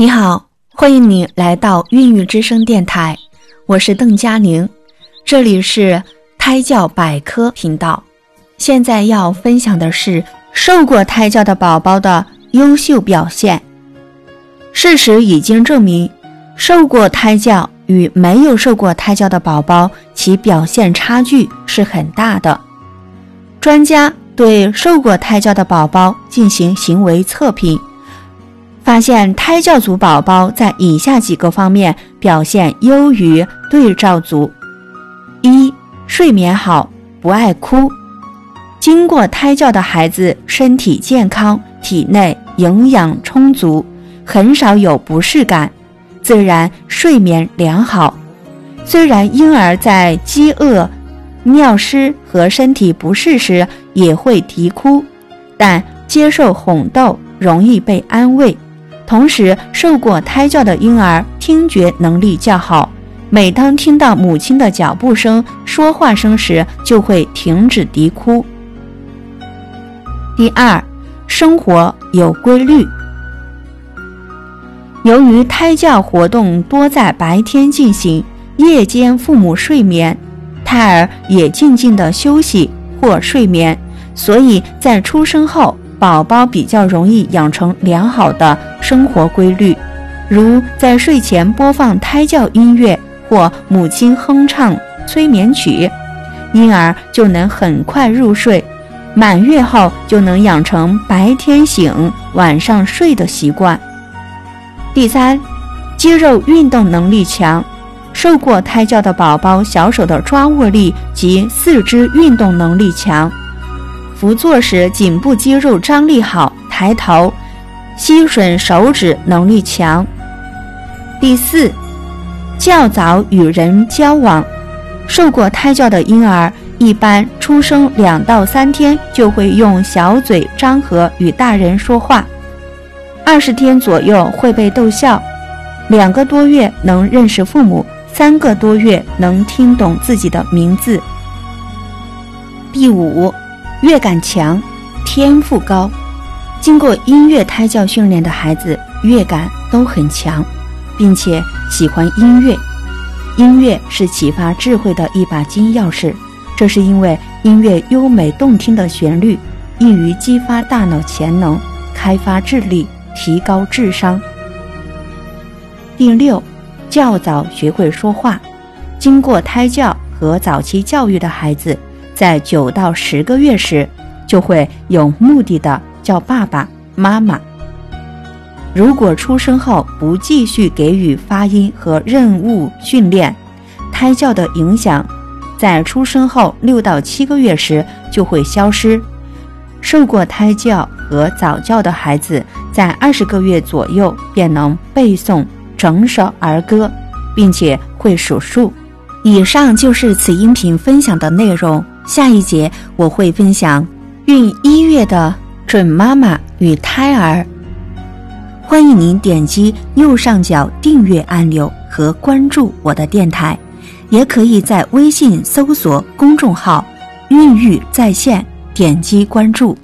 你好，欢迎你来到孕育之声电台，我是邓佳宁，这里是胎教百科频道。现在要分享的是受过胎教的宝宝的优秀表现。事实已经证明，受过胎教与没有受过胎教的宝宝，其表现差距是很大的。专家对受过胎教的宝宝进行行为测评。发现胎教组宝宝在以下几个方面表现优于对照组：一、睡眠好，不爱哭。经过胎教的孩子身体健康，体内营养充足，很少有不适感，自然睡眠良好。虽然婴儿在饥饿、尿失和身体不适时也会啼哭，但接受哄逗，容易被安慰。同时，受过胎教的婴儿听觉能力较好，每当听到母亲的脚步声、说话声时，就会停止啼哭。第二，生活有规律。由于胎教活动多在白天进行，夜间父母睡眠，胎儿也静静的休息或睡眠，所以在出生后。宝宝比较容易养成良好的生活规律，如在睡前播放胎教音乐或母亲哼唱催眠曲，婴儿就能很快入睡。满月后就能养成白天醒、晚上睡的习惯。第三，肌肉运动能力强，受过胎教的宝宝小手的抓握力及四肢运动能力强。伏坐时，颈部肌肉张力好，抬头、吸吮手指能力强。第四，较早与人交往，受过胎教的婴儿一般出生两到三天就会用小嘴张合与大人说话，二十天左右会被逗笑，两个多月能认识父母，三个多月能听懂自己的名字。第五。乐感强，天赋高。经过音乐胎教训练的孩子，乐感都很强，并且喜欢音乐。音乐是启发智慧的一把金钥匙，这是因为音乐优美动听的旋律，易于激发大脑潜能，开发智力，提高智商。第六，较早学会说话。经过胎教和早期教育的孩子。在九到十个月时，就会有目的的叫爸爸妈妈。如果出生后不继续给予发音和任务训练，胎教的影响在出生后六到七个月时就会消失。受过胎教和早教的孩子，在二十个月左右便能背诵整首儿歌，并且会数数。以上就是此音频分享的内容。下一节我会分享孕一月的准妈妈与胎儿，欢迎您点击右上角订阅按钮和关注我的电台，也可以在微信搜索公众号“孕育在线”，点击关注。